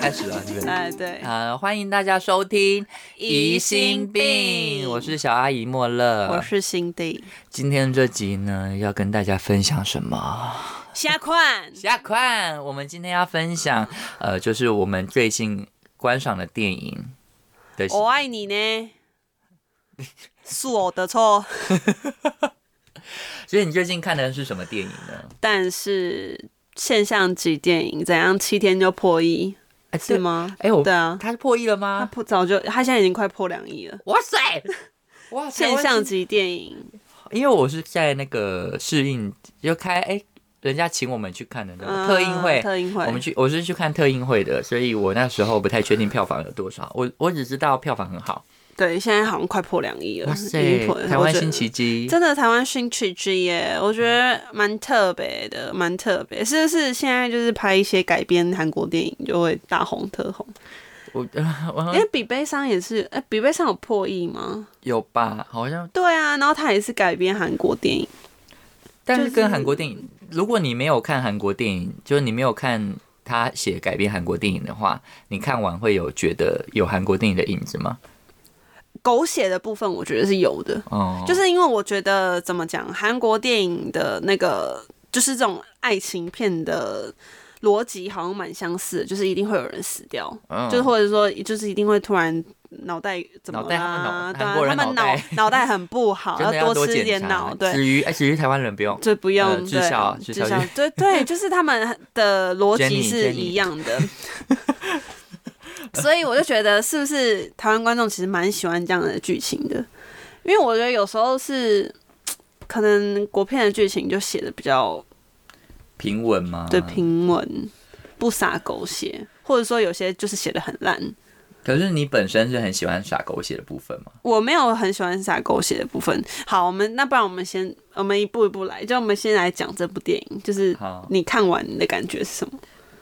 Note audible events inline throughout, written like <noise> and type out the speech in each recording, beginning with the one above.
开始了，<laughs> 是不是？哎，对，呃，欢迎大家收听《疑心病我是小阿姨莫乐。我是辛迪，今天这集呢，要跟大家分享什么？下款 <laughs> 下款，我们今天要分享，呃，就是我们最近观赏的电影的。我爱你呢，是我的错，<laughs> 所以你最近看的是什么电影呢？但是现象级电影怎样七天就破亿哎，是？吗？哎，我对啊，他是破亿了他吗？破早就，他现在已经快破两亿了。哇塞！哇，台湾是现象级电影，因为我是在那个试映就开哎、人家请我们去看的那个嗯特映会，特映会，我们去我是去看特映会的，所以我那时候不太确定票房有多少，我我只知道票房很好。对，现在好像快破两亿了。已哇塞台湾新奇迹，真的台湾新奇迹耶，我觉得蛮特别的，蛮特别。是不是现在就是拍一些改编韩国电影就会大红特红？我 <laughs> 我因为比悲伤也是，哎、比悲伤有破亿吗？有吧？好像，对啊，然后它也是改编韩国电影，但是跟就是韩国电影，如果你没有看韩国电影，就是你没有看他写改编韩国电影的话，你看完会有觉得有韩国电影的影子吗？狗血的部分我觉得是有的，哦，就是因为我觉得怎么讲，韩国电影的那个就是这种爱情片的。逻辑好像蛮相似的，就是一定会有人死掉，嗯就是或者说就是一定会突然脑袋怎么脑袋他们脑啦？对他们脑脑袋很不好，<laughs> 要多多吃一点检脑，对，至于哎，至于台湾人不用，这不用、呃知对晓知晓知晓，对对，就是他们的逻辑是一样的。<laughs> 所以我就觉得，是不是台湾观众其实蛮喜欢这样的剧情的？因为我觉得有时候是可能国片的剧情就写的比较平稳吗？对平稳，不洒狗血，或者说有些就是写的很烂。可是你本身是很喜欢撒狗血的部分吗？我没有很喜欢洒狗血的部分。好，我们那不然我们先我们一步一步来，就我们先来讲这部电影，就是，你看完你的感觉是什么？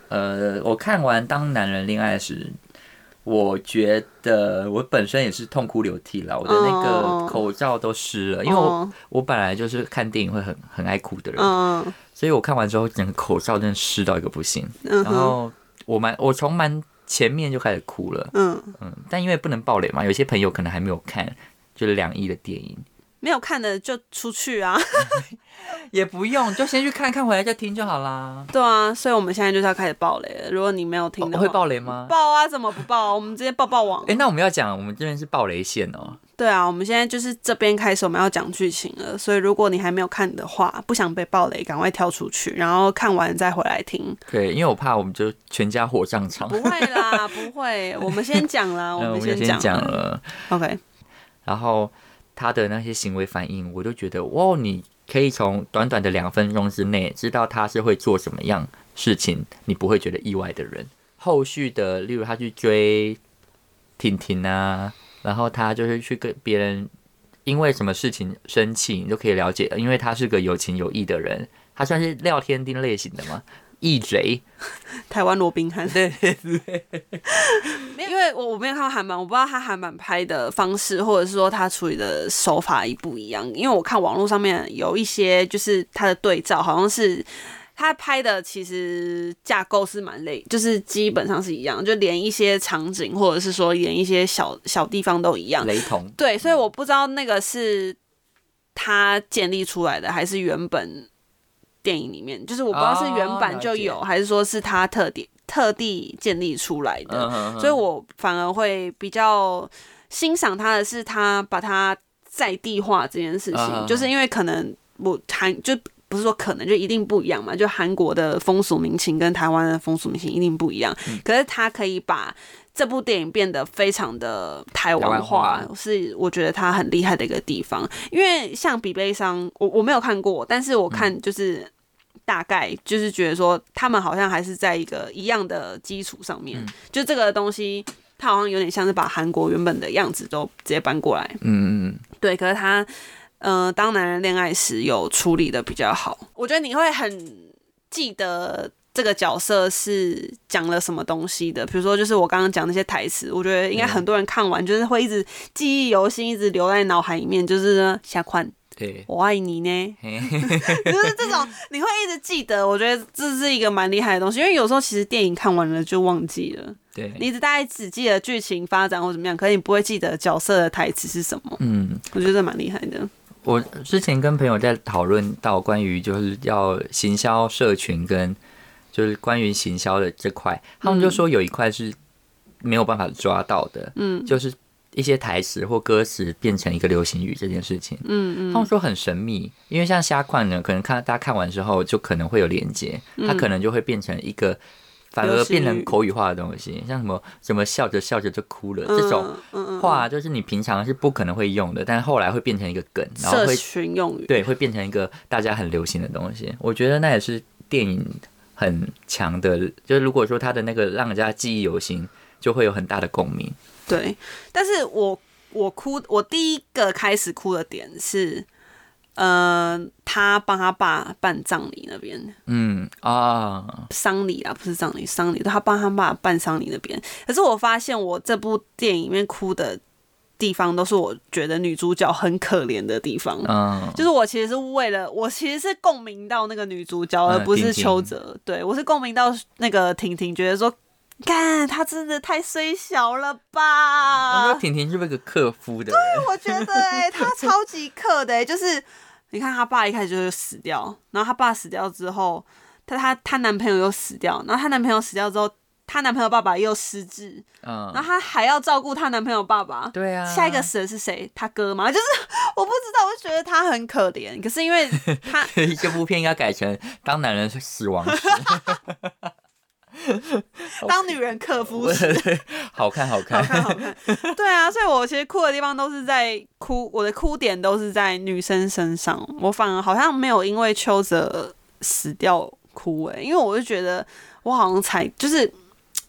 呃，我看完《当男人恋爱时》，我觉得我本身也是痛哭流涕了，我的那哦。个口罩都湿了，因为我哦。我本来就是看电影会很很爱哭的人，嗯。所以我看完之后，整个口罩真的湿到一个不行。然后我蛮我从蛮前面就开始哭了，嗯，嗯，但因为不能爆雷嘛，有些朋友可能还没有看，就是两亿的电影。没有看的就出去啊，<laughs> 也不用，就先去看看，回来再听就好啦。对啊，所以我们现在就是要开始爆雷了。如果你没有听的话，哦会爆雷吗？爆啊，怎么不爆？我们直接爆爆网。哎、那我们要讲，我们这边是爆雷线哦。对啊，我们现在就是这边开始我们要讲剧情了，所以如果你还没有看的话，不想被爆雷，赶快跳出去，然后看完再回来听。对，因为我怕我们就全家火葬场。不会啦，不会，我们先讲啦，<laughs> 嗯，我们先讲讲了，OK，然后他的那些行为反应，我就觉得，哇，你可以从短短的两分钟之内知道他是会做什么样事情，你不会觉得意外的人。后续的，例如他去追婷婷啊，然后他就是去跟别人因为什么事情生气，你就可以了解，因为他是个有情有义的人，他算是廖天丁类型的吗？义贼，<laughs> 台湾罗宾汉。<laughs> 对对对，因为我我没有看到韩版，我不知道他韩版拍的方式，或者是说他处理的手法一不一样。因为我看网络上面有一些，就是他的对照，好像是他拍的，其实架构是蛮类，就是基本上是一样，就连一些场景，或者是说连一些小小地方都一样。雷同。对，所以我不知道那个是他建立出来的，还是原本电影里面，就是我不知道是原版就有，哦还是说是他特地特地建立出来的。嗯哼哼所以我反而会比较欣赏他的是他把它在地化这件事情，嗯就是因为可能我韩就不是说可能就一定不一样嘛，就韩国的风俗民情跟台湾的风俗民情一定不一样，嗯可是他可以把。这部电影变得非常的台湾台湾化化，是我觉得他很厉害的一个地方。因为像《比悲伤》，我我没有看过，但是我看就是大概就是觉得说，他们好像还是在一个一样的基础上面，嗯就这个东西，它好像有点像是把韩国原本的样子都直接搬过来。嗯嗯嗯，对，可是他，呃，当男人恋爱时有处理的比较好，我觉得你会很记得。这个角色是讲了什么东西的？比如说，就是我刚刚讲那些台词，我觉得应该很多人看完就是会一直记忆犹新，一直留在脑海里面。就是呢下宽对，我爱你呢，<laughs> 就是这种你会一直记得。我觉得这是一个蛮厉害的东西，因为有时候其实电影看完了就忘记了，对，你只大概只记得剧情发展或怎么样，可是你不会记得角色的台词是什么。嗯，我觉得这蛮厉害的。我之前跟朋友在讨论到关于就是要行销社群跟就是关于行销的这块，他们就说有一块是没有办法抓到的，嗯就是一些台词或歌词变成一个流行语这件事情。嗯嗯他们说很神秘，因为像虾块呢，可能看大家看完之后就可能会有连接，它可能就会变成一个反而变成口语化的东西，像什么什么笑着笑着就哭了、这种话，就是你平常是不可能会用的，但后来会变成一个梗，然后社会群用语，对会变成一个大家很流行的东西。我觉得那也是电影很强的，就是如果说它的那个让人家记忆犹新，就会有很大的共鸣。对，但是我我哭，我第一个开始哭的点是，呃，他帮他爸办葬礼那边，嗯啊，丧礼啊，不是葬礼，丧礼，他帮他爸办丧礼那边。可是我发现我这部电影里面哭的地方，都是我觉得女主角很可怜的地方。嗯，就是我其实是为了，我其实是共鸣到那个女主角，而嗯不是邱泽。对我是共鸣到那个婷婷，觉得说，干他真的太虽小了我吧说？婷婷是不是个克夫的对？我觉得哎、她超级克的、欸，就是你看他爸一开始就死掉，然后他爸死掉之后，她她她男朋友又死掉，然后她男朋友死掉之后，她男朋友爸爸又失智，嗯然，后她还要照顾她男朋友爸爸。对啊，下一个死的是谁？他哥吗？就是我不知道，我就觉得他很可怜。可是因为他 <laughs> 这部片应该改成《当男人是死亡时》，<laughs> 当女人克夫时，好看好看好看。好看。<laughs> 对啊，所以我其实哭的地方都是在哭，我的哭点都是在女生身上。我反而好像没有因为邱泽死掉哭诶、因为我就觉得我好像猜，就是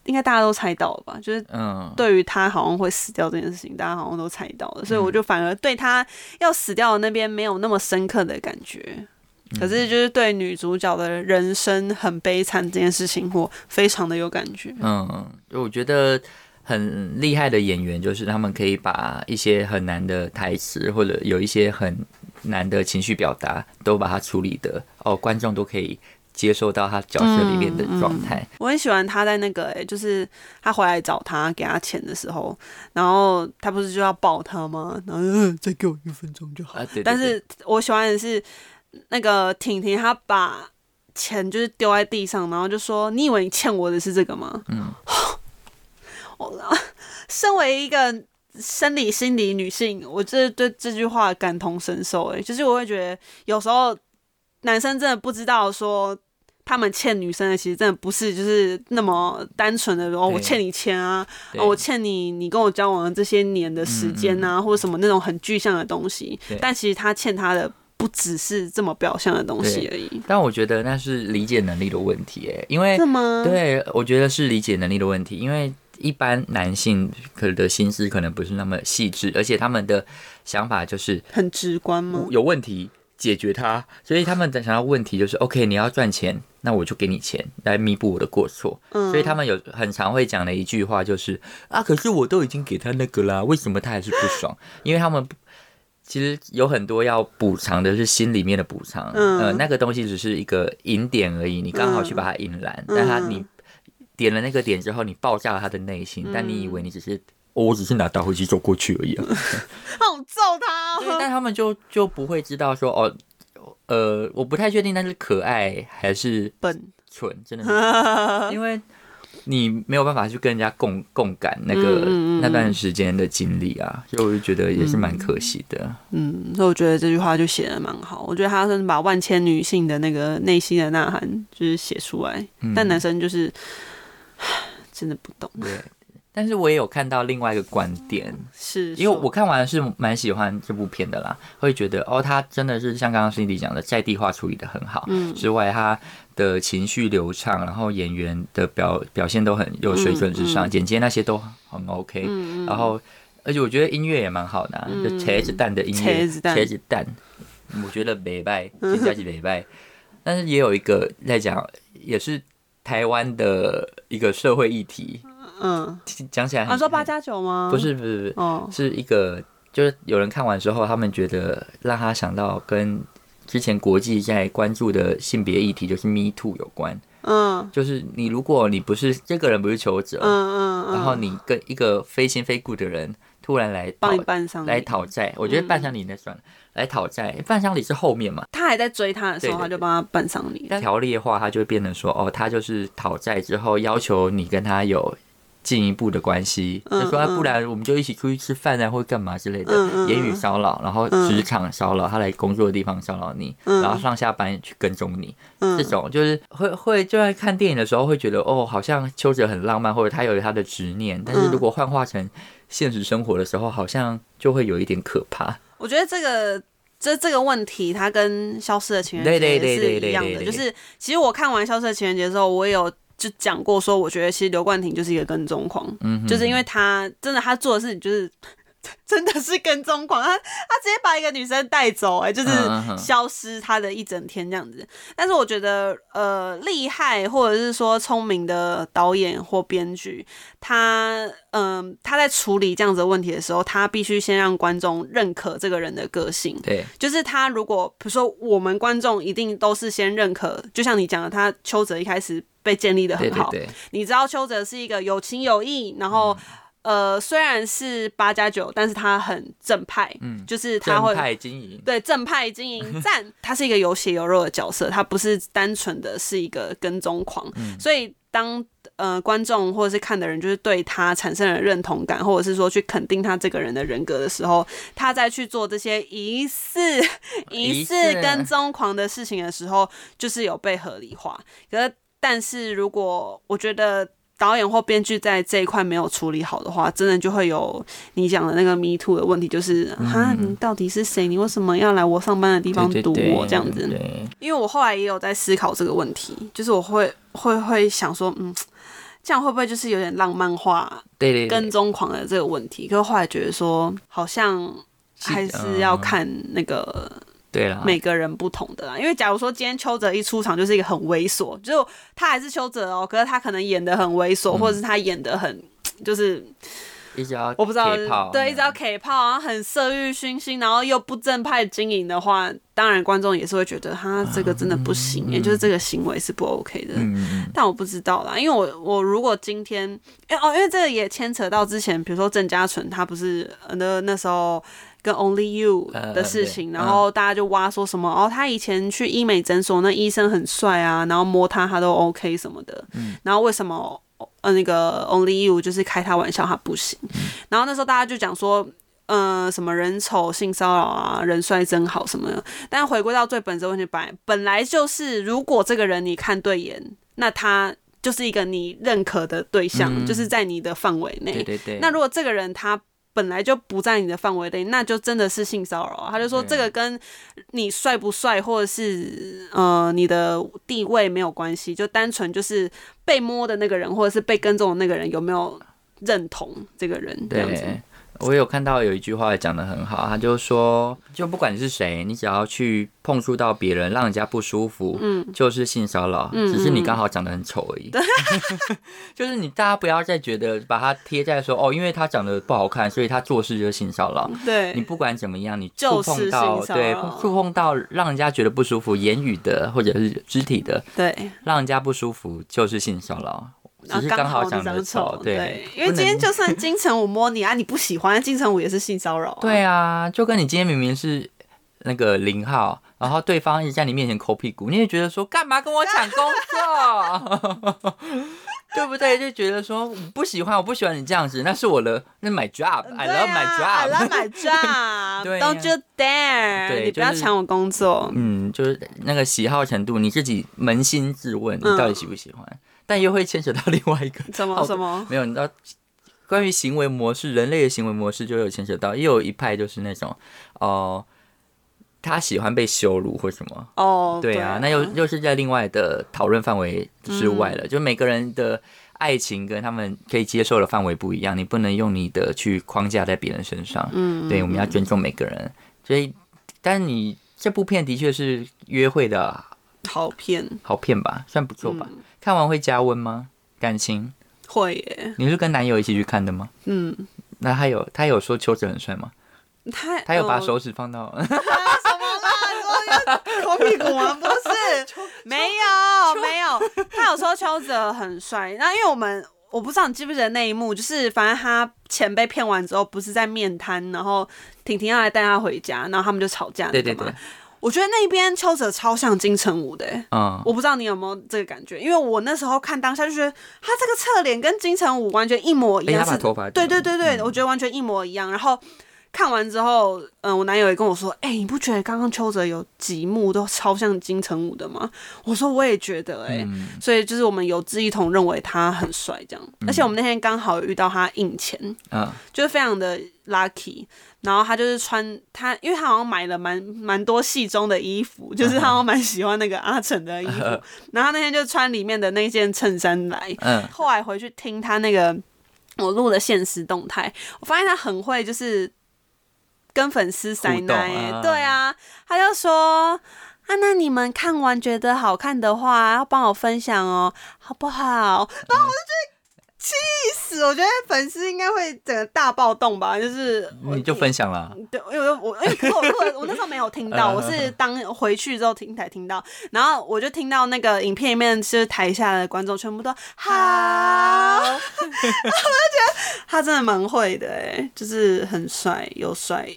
应该大家都猜到了吧，就是。嗯，对于他好像会死掉这件事情，大家好像都猜到了，所以我就反而对他要死掉的那边没有那么深刻的感觉。可是就是对女主角的人生很悲惨这件事情，我非常的有感觉。嗯，我觉得很厉害的演员就是他们可以把一些很难的台词或者有一些很难的情绪表达，都把它处理的哦，观众都可以接受到他角色里面的状态。我很喜欢他在那个、欸，就是他回来找他给他钱的时候，然后他不是就要抱他吗？然后、嗯、再给我一分钟就好。但是我喜欢的是那个婷婷，她把钱就是丢在地上，然后就说：“你以为你欠我的是这个吗？”嗯，<laughs> 我身为一个生理心理女性，我这对这句话感同身受。哎，就是我会觉得有时候男生真的不知道说。他们欠女生的其实真的不是就是那么单纯的说、哦、我欠你钱啊，哦我欠你你跟我交往的这些年的时间啊，或者什么那种很具象的东西。但其实他欠他的不只是这么表象的东西而已。但我觉得那是理解能力的问题，哎，因为？对，我觉得是理解能力的问题，因为一般男性可能的心思可能不是那么细致，而且他们的想法就是很直观吗？有问题解决它，所以他们的想要问题就是 OK，你要赚钱，那我就给你钱来弥补我的过错。嗯，所以他们有很常会讲的一句话就是啊，可是我都已经给他那个啦，为什么他还是不爽？因为他们其实有很多要补偿的是心里面的补偿，嗯。呃，那个东西只是一个引点而已，你刚好去把它引燃，但他你点了那个点之后，你爆炸了他的内心，但你以为你只是。哦我只是拿打火机走过去而已啊，<laughs> 好揍他，哦！但他们就就不会知道说哦，呃，我不太确定那是可爱还是笨，蠢，真的是，<laughs> 因为你没有办法去跟人家共共感那个、那段时间的经历啊，所以我就觉得也是蛮可惜的。嗯，所以我觉得这句话就写的蛮好。我觉得他算是把万千女性的那个内心的呐喊，就是写出来。嗯但男生就是 <sighs> 真的不懂，对，但是我也有看到另外一个观点，是因为我看完是蛮喜欢这部片的啦，会觉得哦，他真的是像刚刚 Cindy 讲的，在地化处理的很好。嗯之外，他的情绪流畅，然后演员的表表现都很有水准之上，剪接那些都很 OK。然后，而且我觉得音乐也蛮好的、啊，就茄子蛋的音乐，茄子蛋我觉得美拜，现在是美拜。但是也有一个在讲，也是台湾的一个社会议题，嗯，讲起来很啊，说八加九吗？不是不是不是，哦，是一个就是有人看完之后，他们觉得让他想到跟之前国际在关注的性别议题，就是 Me Too 有关。嗯就是你如果你不是这个人不是求者，嗯嗯嗯，然后你跟一个非亲非故的人突然来讨帮你办丧礼来讨债，我觉得办丧礼那算了，来讨债，办丧礼是后面嘛。他还在追他的时候，他就帮他办丧礼。条例的话，他就会变成说，哦，他就是讨债之后要求你跟他有进一步的关系，嗯就说、不然我们就一起出去吃饭啊，或干嘛之类的，言语骚扰，然后职场骚扰，他来工作的地方骚扰你，嗯。然后上下班去跟踪你，嗯。这种就是会会就在看电影的时候会觉得，哦，好像邱泽很浪漫，或者他有他的执念，但是如果幻化成现实生活的时候，好像就会有一点可怕。我觉得这个这这个问题，它跟《消失的情人节是一样的。就是其实我看完《消失的情人节》之后，我也有就讲过说，我觉得其实刘冠廷就是一个跟踪狂，嗯，就是因为他真的他做的事情就是。<laughs> 真的是跟踪狂，他他直接把一个女生带走、哎，就是消失他的一整天这样子。但是我觉得，呃，厉害或者是说聪明的导演或编剧，他嗯、他在处理这样子的问题的时候，他必须先让观众认可这个人的个性。对，就是他如果比如说我们观众一定都是先认可，就像你讲的，他邱泽一开始被建立的很好，对，你知道邱泽是一个有情有义，然后、呃虽然是八加九，但是他很正派，嗯就是他会正派经营，<laughs> 对正派经营赞，他是一个有血有肉的角色，他不是单纯的是一个跟踪狂，嗯所以当呃观众或者是看的人就是对他产生了认同感，或者是说去肯定他这个人的人格的时候，他再去做这些疑似 <laughs> 疑似疑似跟踪狂的事情的时候，就是有被合理化。可是，但是如果我觉得。导演或编剧在这一块没有处理好的话，真的就会有你讲的那个 me too 的问题，就是哈、你到底是谁？你为什么要来我上班的地方堵我这样子？对，因为我后来也有在思考这个问题，就是我会会会想说，嗯，这样会不会就是有点浪漫化对对对跟踪狂的这个问题？可是后来觉得说，好像还是要看那个对啦，每个人不同的啦。因为假如说今天邱泽一出场就是一个很猥琐，就他还是邱泽哦，可是他可能演的很猥琐，或者是他演的很就是一直要我不知道对，一直要 K 炮，然后很色欲熏心，然后又不正派经营的话，当然观众也是会觉得他这个真的不行，也就是这个行为是不 OK 的。嗯嗯但我不知道啦，因为我我如果今天，因为哦，因为这个也牵扯到之前，比如说郑嘉纯，他不是呃那那时候跟 Only You 呃的事情，对然后大家就挖说什么哦，他以前去医美诊所，那医生很帅啊，然后摸他他都 OK 什么的，嗯然后为什么呃那个 Only You 就是开他玩笑他不行，嗯然后那时候大家就讲说。呃，什么人丑性骚扰啊，人帅真好什么的。但回归到最本质问题，本来本来就是，如果这个人你看对眼，那他就是一个你认可的对象，嗯就是在你的范围内。对对对，那如果这个人他本来就不在你的范围内，那就真的是性骚扰啊。他就说这个跟你帅不帅，或者是呃你的地位没有关系，就单纯就是被摸的那个人，或者是被跟踪的那个人有没有认同这个人这样子。对，我有看到有一句话讲的很好，他就说，就不管你是谁，你只要去碰触到别人，让人家不舒服，嗯，就是性骚扰，嗯只是你刚好长得很丑而已。<laughs> 就是你大家不要再觉得把它贴在说哦，因为他长得不好看，所以他做事就是性骚扰。对，你不管怎么样，你触碰到对触碰到让人家觉得不舒服，言语的或者是肢体的，对。让人家不舒服就是性骚扰。只是刚好就长长得丑，对，因为今天就算金城武摸你啊，你不喜欢金城武也是性骚扰、啊。对啊，就跟你今天明明是那个零号，然后对方一直在你面前抠屁股，你也觉得说干嘛跟我抢工作，<laughs> 对不对？就觉得说我不喜欢，我不喜欢你这样子，那是我的那 my job，I 对 love my 啊 I job。love my job <laughs> 对啊 Don't you dare！对你不要抢我工作。嗯，就是那个喜好程度，你自己扪心自问，你嗯到底喜不喜欢？但又会牵扯到另外一个 <laughs> 什么什么？没有，你知道，关于行为模式，人类的行为模式就有牵扯到，又有一派就是那种，哦、他喜欢被羞辱或什么，哦，对啊，那又又是在另外的讨论范围之外了。就每个人的爱情跟他们可以接受的范围不一样，你不能用你的去框架在别人身上。嗯，对，我们要尊重每个人。所以，但你这部片的确是约会的好片好片吧，算不错吧？嗯看完会加温吗？感情？会耶，你是跟男友一起去看的吗？嗯，那他有他有说邱泽很帅吗？他他有把呃手指放到，<laughs> 啊什么啦？你说抠屁股吗？不是，<laughs> 没有没有。他有说邱泽很帅，那因为我们我不知道你记不记得那一幕，就是反正他钱被骗完之后，不是在面瘫，然后婷婷要来带他回家，然后他们就吵架。对对对，我觉得那边邱泽超像金城武的、欸。嗯，我不知道你有没有这个感觉，因为我那时候看当下就觉得他这个侧脸跟金城武完全一模一样，是哎他把头发对对对对，嗯我觉得完全一模一样。然后看完之后，嗯、我男友也跟我说，哎、你不觉得刚刚邱泽有几幕都超像金城武的吗？我说我也觉得、哎、嗯所以就是我们有志一同认为他很帅这样，而且我们那天刚好遇到他印钱，嗯，就是非常的 lucky。然后他就是穿他，因为他好像买了蛮蛮多戏中的衣服，就是他好像蛮喜欢那个阿成的衣服。<laughs> 然后他那天就穿里面的那件衬衫来。嗯，后来回去听他那个我录的现实动态，我发现他很会就是跟粉丝塞奶、对啊，他就说。啊，那你们看完觉得好看的话，要帮我分享哦，好不好？然后我就觉得气死，我觉得粉丝应该会整个大暴动吧，就是你就分享了，对，因为我因为我录的我那时候没有听到，我是当回去之后听才听到，然后我就听到那个影片里面是台下的观众全部都好，<laughs> 我就觉得他真的蛮会的哎，就是很帅又帅，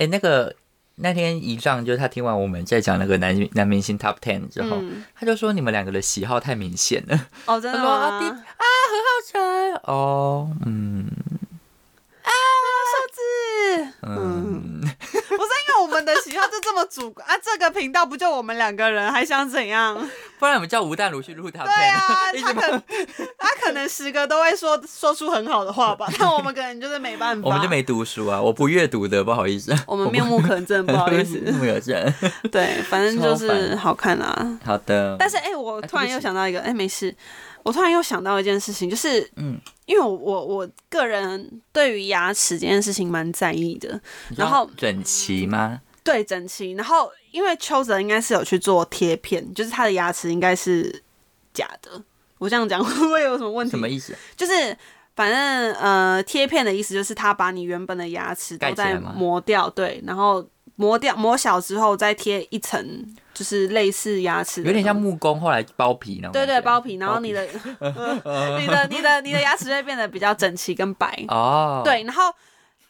哎，那个那天仪仗就是他听完我们在讲那个男男明星 Top Ten 之后，嗯，他就说你们两个的喜好太明显了，哦，真的他说啊第吗？好吃哦，嗯数字，嗯，<laughs> 不是因为我们的喜好就这么主观啊，这个频道不就我们两个人，还想怎样？不然我们叫吴淡如去录 Top 对啊，<laughs> 他直可他可能十个都会说说出很好的话吧，<laughs> 但我们可能就是没办法，我们就没读书啊，我不阅读的，不好意思，我们面目可憎，不好意思。面目可憎。对，反正就是好看啊。好的，但是哎、我突然又想到一个，哎、没事，我突然又想到一件事情，就是嗯，因为我我我个人对于牙齿这件事情蛮在意的，然后整齐吗？对整齐，然后因为邱泽应该是有去做贴片，就是他的牙齿应该是假的。我这样讲 <laughs> 会不会有什么问题？什么意思？就是反正呃，贴片的意思就是他把你原本的牙齿都在磨掉，对，然后磨掉磨小之后再贴一层，就是类似牙齿有点像木工后来包皮那种对对。包皮，然后你的 <laughs> 你的你的你的牙齿会变得比较整齐跟白，哦，，对，然后。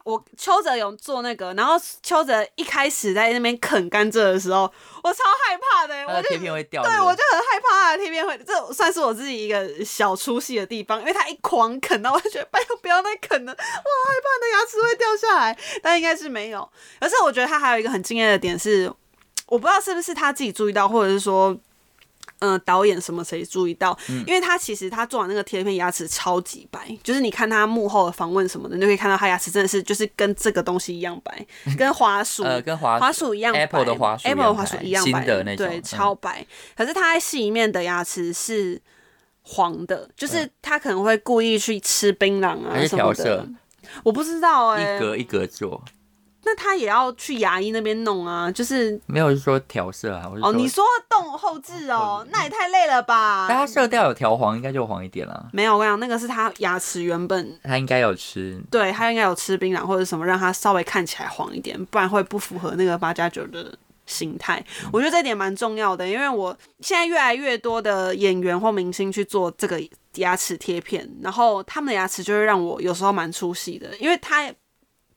我邱泽有做那个，然后邱泽一开始在那边啃甘蔗的时候，我超害怕的、我就它的贴片会掉。对，我就很害怕他的贴片会，这算是我自己一个小出戏的地方，因为他一狂啃，然后我就觉得拜托不要再啃了，我好害怕你的牙齿会掉下来，但应该是没有。而是我觉得他还有一个很惊艳的点是，我不知道是不是他自己注意到，或者是说。嗯、导演什么谁注意到？嗯因为他其实他做完那个贴片，牙齿超级白，就是你看他幕后的访问什么的，你就可以看到他牙齿真的是就是跟这个东西一样白，<laughs> 跟滑鼠呃，跟滑滑鼠一样白 Apple 的滑鼠一样白一样白的那种对，嗯超白。可是他在戏里面的牙齿是黄的，就是他可能会故意去吃槟榔啊什么的。我不知道哎、一格一格做，那他也要去牙医那边弄啊，就是没有说调色啊，我是哦，你说动后置哦，那也太累了吧？但它色调有调黄，应该就黄一点了。没有，我跟你讲，那个是他牙齿原本他应该有吃，对他应该有吃槟榔或者什么，让他稍微看起来黄一点，不然会不符合那个八加九的形态。我觉得这点蛮重要的，因为我现在越来越多的演员或明星去做这个牙齿贴片，然后他们的牙齿就会让我有时候蛮出戏的，因为他。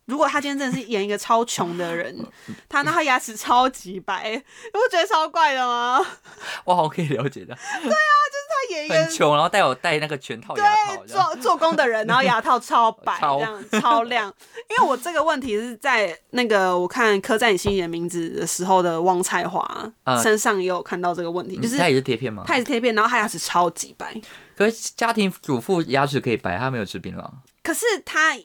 如果他今天真的是演一个超穷的人，<laughs> 他那他牙齿超级白，你不觉得超怪的吗？<laughs> 哇，我可以了解的，他演一个很穷，然后带有戴那个全套牙套做做工的人，然后牙套超白，<laughs> 超。这样超亮。因为我这个问题是在那个我看《刻在你心里的名字》的时候的汪彩华、嗯。身上也有看到这个问题，就是他也是贴片吗？他也是贴片，然后他牙齿超级白，可是家庭主妇牙齿可以白，他没有吃槟榔，可是他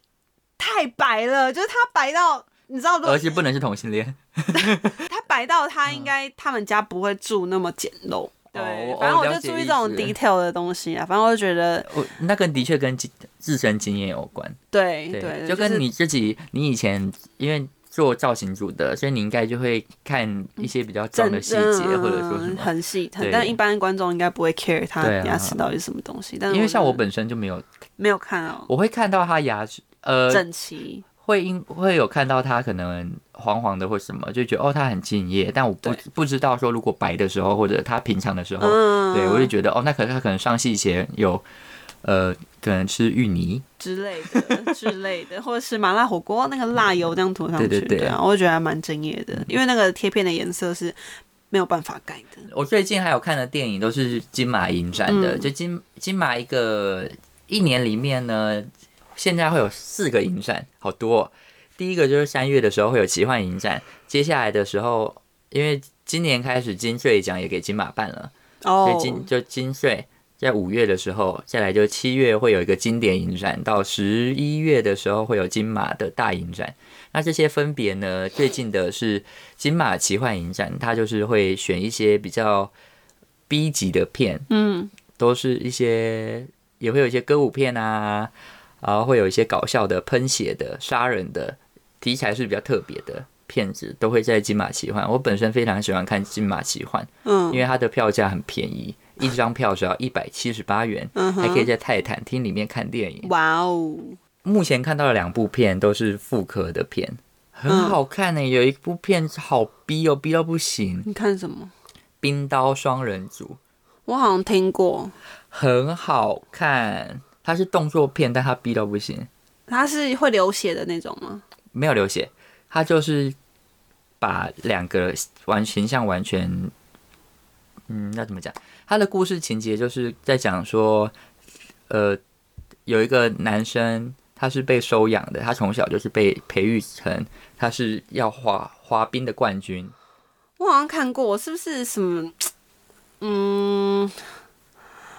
太白了，就是他白到你知道，而且不能是同性恋。<laughs> 他白到他应该他们家不会住那么简陋。对，哦反正我就注意这种 detail 的东西啊，反正我就觉得，我那个的确跟经自身经验有关，对对，对，就跟你自己，你以前因为做造型组的，所以你应该就会看一些比较重的细节，嗯或者说什么。很细，很但一般观众应该不会 care 他牙齿到底是什么东西。但因为像我本身就没有，没有看哦我会看到他牙齿，呃，整齐，会因会有看到它可能黄黄的或什么，就觉得哦它很敬业，但我不不知道说如果白的时候或者他平常的时候，嗯，对我就觉得哦那可能他可能上戏前有呃可能吃芋泥，之类的 <laughs> 之类的，或者是麻辣火锅那个辣油这样涂上去，对对对。啊，我就觉得还蛮敬业的，因为那个贴片的颜色是没有办法改的。我最近还有看的电影都是金马影展的，嗯。就金金马一个一年里面呢，现在会有四个影展，好多。哦、第一个就是三月的时候会有奇幻影展，接下来的时候，因为今年开始金穗奖也给金马办了，所以哦，金就金穗在五月的时候，再来就七月会有一个经典影展，到十一月的时候会有金马的大影展。那这些分别呢，最近的是金马奇幻影展，它就是会选一些比较 B 级的片，嗯，都是一些也会有一些歌舞片啊，然后会有一些搞笑的、喷血的、杀人的题材是比较特别的片子，都会在金马奇幻。我本身非常喜欢看金马奇幻，嗯。因为它的票价很便宜，一张票只要一百七十八元，嗯还可以在泰坦厅里面看电影。哇哦，目前看到的两部片都是复刻的片，很嗯好看呢、有一部片好逼哦，逼到不行，你看什么？《冰刀双人组》我好像听过，很好看，它是动作片，但它逼到不行，它是会流血的那种吗？没有流血，它就是把两个完形象完全，嗯，那怎么讲？它的故事情节就是在讲说，呃，有一个男生他是被收养的，他从小就是被培育成他是要滑滑冰的冠军，我好像看过，是不是什么？嗯，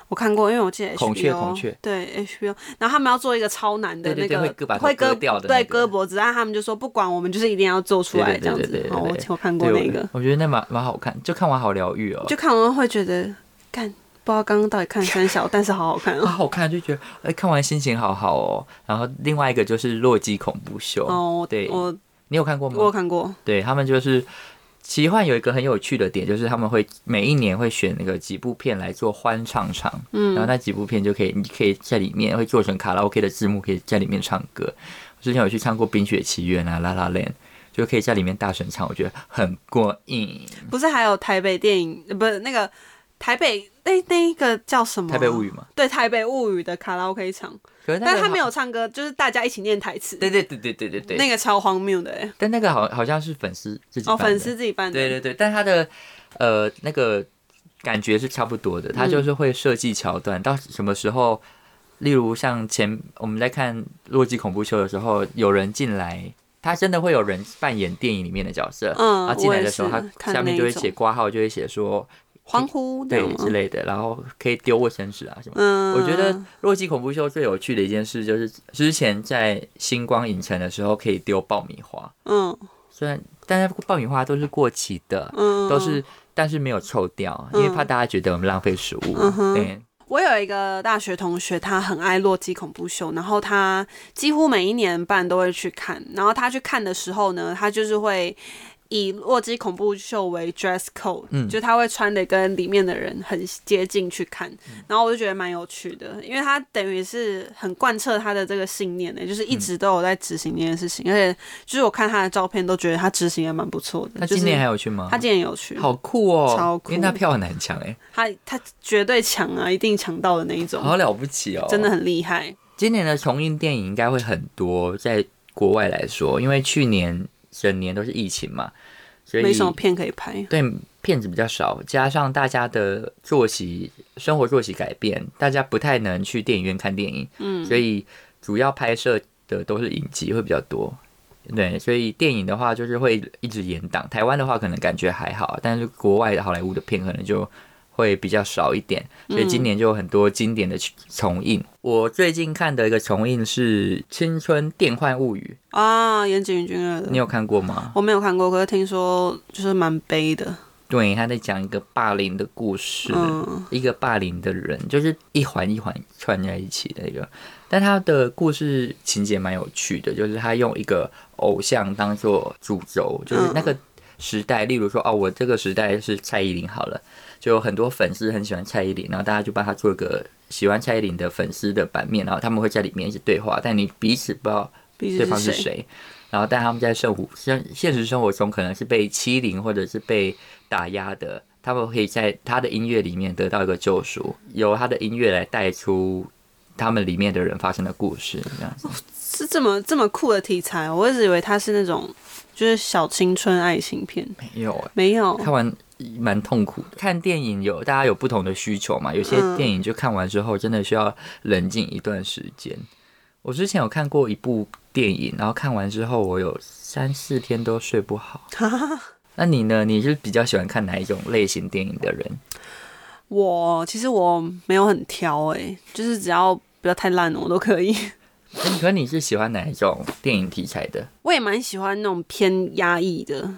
我看过，因为我记得 HBO, 孔雀孔雀。对 HBO，然后他们要做一个超难的那个，对会割对那个。割脖子，然后他们就说不管我们就是一定要做出来这样子。哦，我对。我看过那个，我觉得那蛮蛮好看，就看完好疗愈哦，就看完会觉得，干不知道刚刚到底看三小，但是好好看好哦。<laughs> 好看，就觉得哎、看完心情好好哦。然后另外一个就是《洛基恐怖秀》，哦，对。我你有看过吗？我有看过，对他们就是奇幻有一个很有趣的点，就是他们会每一年会选那个几部片来做欢唱场，嗯然后那几部片就可以，你可以在里面会做成卡拉 OK 的字幕，可以在里面唱歌。我之前有去唱过《冰雪奇缘》啊，《La La Land》，就可以在里面大声唱，我觉得很过瘾。不是还有台北电影，呃不是那个台北那那一个叫什么？台北物语嘛，对，台北物语的卡拉 OK 场，可是那个但他没。有唱歌，就是大家一起念台词。对对对对对对对，那个超荒谬的哎！但那个好好像是粉丝自己哦，粉丝自己办的。对对对，但他的呃那个感觉是差不多的，他嗯就是会设计桥段，到什么时候，例如像前我们在看《洛基恐怖秀》的时候，有人进来，他真的会有人扮演电影里面的角色，嗯他进来的时候，他下面就会写挂号，就会写说欢呼这对之类的，然后可以丢卫生纸啊什么。嗯，我觉得《洛基恐怖秀》最有趣的一件事就是，之前在星光影城的时候可以丢爆米花，嗯。虽然但是爆米花都是过期的，嗯，都是，但是没有臭掉，因为怕大家觉得我们浪费食物。嗯我有一个大学同学，他很爱《洛基恐怖秀》，然后他几乎每一年半都会去看。然后他去看的时候呢，他就是会以《洛基恐怖秀》为 dress code，、嗯就他会穿的跟里面的人很接近去看。嗯然后我就觉得蛮有趣的，因为他等于是很贯彻他的这个信念的，就是一直都有在执行这件事情，而且就是我看他的照片都觉得他执行也蛮不错的。就是那今年还有去吗？他今年有去，好酷哦，超酷因为他票很难抢哎，他他绝对抢啊，一定抢到的那一种，好了不起哦，真的。很厉害。今年的重映电影应该会很多，在国外来说，因为去年整年都是疫情嘛，所以没什么片可以拍。对片子比较少，加上大家的作息、生活作息改变，大家不太能去电影院看电影，嗯，所以主要拍摄的都是影集会比较多。对，所以电影的话就是会一直延档。台湾的话可能感觉还好，但是国外的好莱坞的片可能就会比较少一点。所以今年就有很多经典的重映。我最近看的一个重映是《青春电幻物语啊，岩井俊二》，的你，有看过吗？我没有看过，可是听说就是蛮悲的。对，他在讲一个霸凌的故事。嗯一个霸凌的人，就是一环一环串在一起的一个。但他的故事情节蛮有趣的，就是他用一个偶像当做主轴，就是那个时代，例如说哦，我这个时代是蔡依林好了，就有很多粉丝很喜欢蔡依林，然后大家就帮他做一个喜欢蔡依林的粉丝的版面，然后他们会在里面一直对话，但你彼此不知道对方是谁？然后但他们在生活现现实生活中可能是被欺凌或者是被打压的，他们可以在他的音乐里面得到一个救赎，由他的音乐来带出他们里面的人发生的故事，这样子。是这么这么酷的题材，我一直以为它是那种就是小青春爱情片，没有欸没有。看完蛮痛苦的。看电影有大家有不同的需求嘛，有些嗯电影就看完之后真的需要冷静一段时间。我之前有看过一部电影，然后看完之后我有三四天都睡不好。<laughs> 那你呢？你是比较喜欢看哪一种类型电影的人？我其实我没有很挑诶、就是只要不要太烂，我都可以。哎可你是喜欢哪一种电影题材的？我也蛮喜欢那种偏压抑的、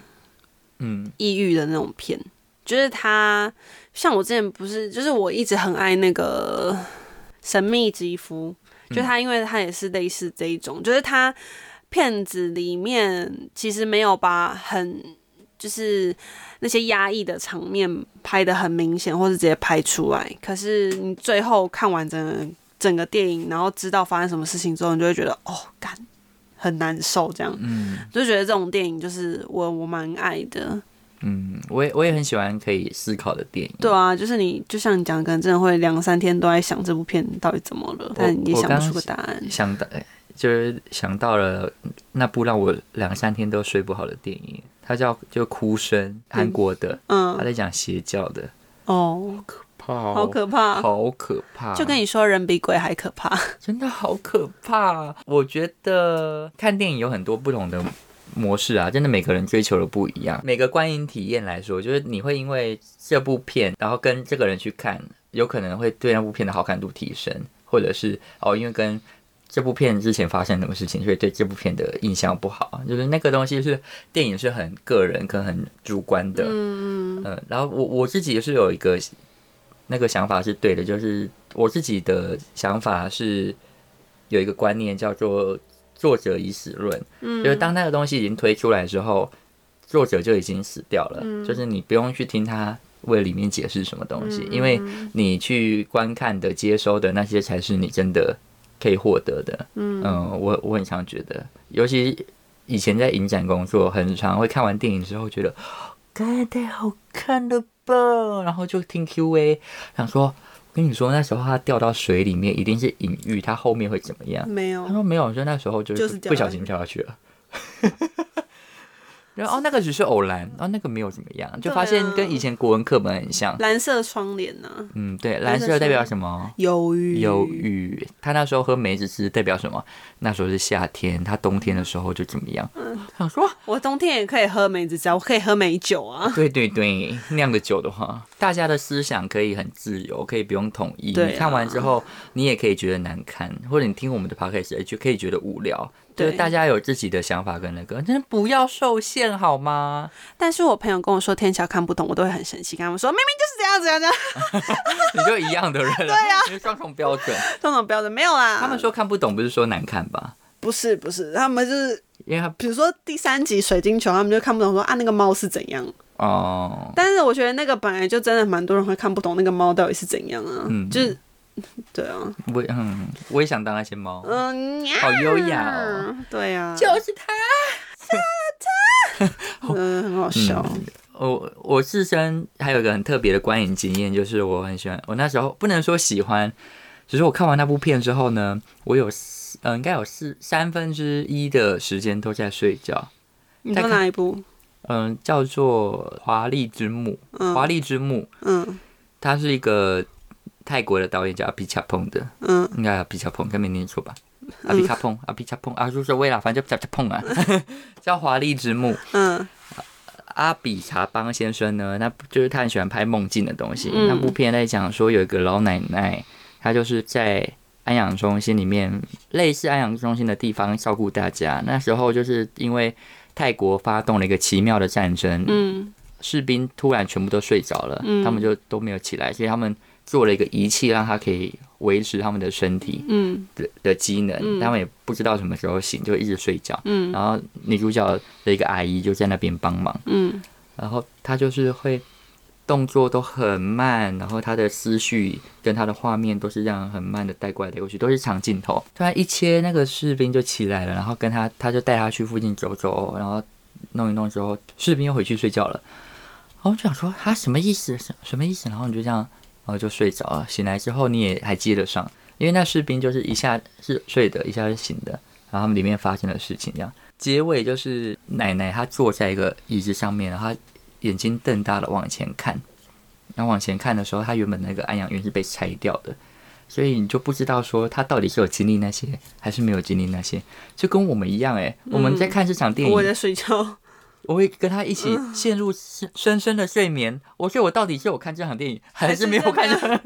嗯。抑郁的那种片，就是他像我之前不是，就是我一直很爱那个《神秘肌肤》，就他因为他也是类似这一种，就是他片子里面其实没有把很就是那些压抑的场面拍的很明显，或是直接拍出来，可是你最后看完整个整个电影，然后知道发生什么事情之后，你就会觉得哦，干很难受这样。嗯就觉得这种电影就是我我蛮爱的，嗯，我也我也很喜欢可以思考的电影。对啊，就是你就像你讲，可能真的会两三天都在想这部片到底怎么了，但也想不出个答案。想到就是想到了那部让我两三天都睡不好的电影，它叫就《哭声》，韩国的，嗯他嗯，在讲邪教的，哦，怕好可怕，好可怕，就跟你说人比鬼还可怕。真的好可怕。我觉得看电影有很多不同的模式啊，真的每个人追求的不一样。每个观影体验来说，就是你会因为这部片，然后跟这个人去看，有可能会对那部片的好感度提升，或者是哦，因为跟这部片之前发生什么事情，所以对这部片的印象不好。就是那个东西是电影是很个人，可能很主观的。嗯，嗯，然后我我自己也是有一个那个想法是对的，就是我自己的想法是有一个观念叫做作者已死论，嗯，就是当那个东西已经推出来之后，作者就已经死掉了，就是你不用去听他为里面解释什么东西，因为你去观看的、接收的那些才是你真的可以获得的。嗯。我我很常觉得，尤其以前在影展工作，很常会看完电影之后觉得，该太好看了吧，然后就听 Q&A，想说。跟你说，那时候他掉到水里面，一定是隐喻，他后面会怎么样？没有他，说没有，就那时候就就是不小心跳下去了。然后哦，那个只是偶然，哦，那个没有怎么样，就发现跟以前国文课本很像。蓝色窗帘呢，嗯，对，蓝色代表什么？忧郁，忧郁。他那时候喝梅子汁代表什么？那时候是夏天，他冬天的时候就怎么样？嗯想说，我冬天也可以喝梅子汁，我可以喝美酒啊。对对对，酿的酒的话，大家的思想可以很自由，可以不用统一。对啊你看完之后，你也可以觉得难看，或者你听我们的 podcast 就可以觉得无聊。就是大家有自己的想法跟那个，真的不要受限好吗？但是我朋友跟我说天桥看不懂，我都会很生气，跟他们说明明就是这样子这样这样，<laughs> 你就一样的人了，<laughs> 对呀、双重标准。双重标准没有啦。他们说看不懂，不是说难看吧？不是不是，他们就是因为他比如说第三集水晶球，他们就看不懂说啊那个猫是怎样。哦，但是我觉得那个本来就真的蛮多人会看不懂那个猫到底是怎样啊，嗯就是 <laughs> 对啊，我嗯，我也想当那些猫，嗯，好优雅哦。对啊，就是他。<laughs> 嗯，很好笑。我我自身还有一个很特别的观影经验，就是我很喜欢，我那时候不能说喜欢，只是我看完那部片之后呢，我有四呃应该有四三分之一的时间都在睡觉。你说哪一部？嗯，叫做《华丽之墓》，《华丽之墓》，嗯它是一个泰国的导演叫阿比恰蓬的，嗯。应该阿比恰蓬，应该没念错吧？阿比卡蓬，阿比恰蓬，啊，无所谓啦，反正就恰恰蓬啊，<laughs> 叫《华丽之墓》。嗯。阿比查邦先生呢，那就是他很喜欢拍梦境的东西。嗯。那部片在讲说有一个老奶奶，她就是在安养中心里面，类似安养中心的地方照顾大家。那时候就是因为泰国发动了一个奇妙的战争，嗯。士兵突然全部都睡着了，嗯。他们就都没有起来，所以他们做了一个仪器，让他可以维持他们的身体嗯的的机能。嗯他们也不知道什么时候醒，就一直睡觉。嗯然后女主角的一个阿姨就在那边帮忙。嗯然后她就是会动作都很慢，然后她的思绪跟她的画面都是这样很慢的带过来的过去，都是长镜头。突然一切，那个士兵就起来了，然后跟他，他就带他去附近走走，然后弄一弄之后，士兵又回去睡觉了。然后我就想说，他什么意思？什什么意思？然后你就这样，然后就睡着了。醒来之后你也还接得上，因为那士兵就是一下是睡的，一下是醒的，然后他们里面发生的事情这样。结尾就是奶奶她坐在一个椅子上面，然后。眼睛瞪大了往前看，然后往前看的时候，她原本那个安养院是被拆掉的，所以你就不知道说他到底是有经历那些，还是没有经历那些，就跟我们一样哎，我们在看这场电影，我在睡觉。我会跟他一起陷入深深深的睡眠。我觉得我到底是有看这场电影，<laughs> 还是没有看？<laughs>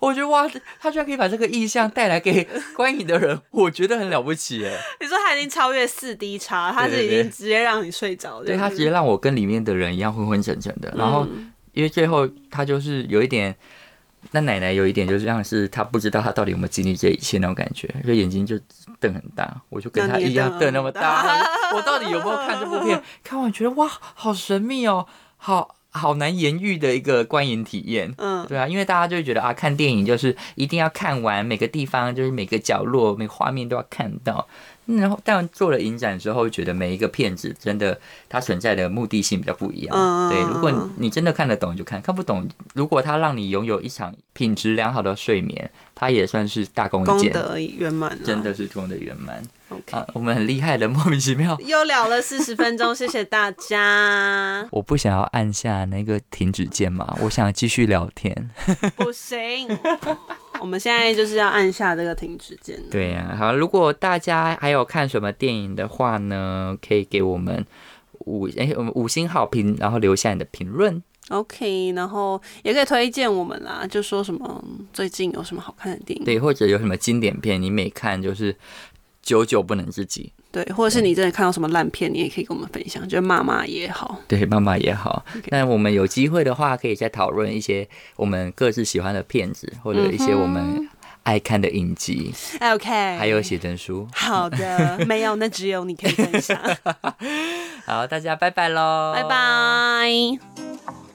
我觉得哇，他居然可以把这个意象带来给观影的人，<laughs> 我觉得很了不起哎。你说他已经超越四 D 差，他是已经直接让你睡着，对他直接让我跟里面的人一样昏昏沉沉的。然后因为最后他就是有一点。那奶奶有一点就是像是她不知道她到底有没有经历这一切那种感觉，所以眼睛就瞪很大。我就跟她一样瞪那么大。<laughs> 我到底有没有看这部片？看完觉得哇，好神秘哦，好好难言喻的一个观影体验。嗯，对啊，因为大家就会觉得啊，看电影就是一定要看完每个地方，就是每个角落、每个画面都要看到。然后，但做了影展之后，觉得每一个片子真的它存在的目的性比较不一样。对，如果你真的看得懂就看，看不懂，如果它让你拥有一场品质良好的睡眠，它也算是大功一件，功德圆满，真的是功德圆满。OK，我们很厉害的，莫名其妙又聊了四十分钟，谢谢大家。<laughs> 我不想要按下那个停止键嘛，我想继续聊天。<laughs> 不行。我们现在就是要按下这个停止键。对呀，好，如果大家还有看什么电影的话呢，可以给我们五哎，我们五星好评，然后留下你的评论。OK，然后也可以推荐我们啦，就说什么最近有什么好看的电影，对，或者有什么经典片，你每看就是久久不能自己。对，或者是你真的看到什么烂片，你也可以跟我们分享，就骂骂也好。对，骂骂也好。那我们有机会的话，可以再讨论一些我们各自喜欢的片子，或者一些我们爱看的影集。OK，还有写真书。好的，没有，那只有你可以分享。<laughs> 好，大家拜拜喽，拜拜。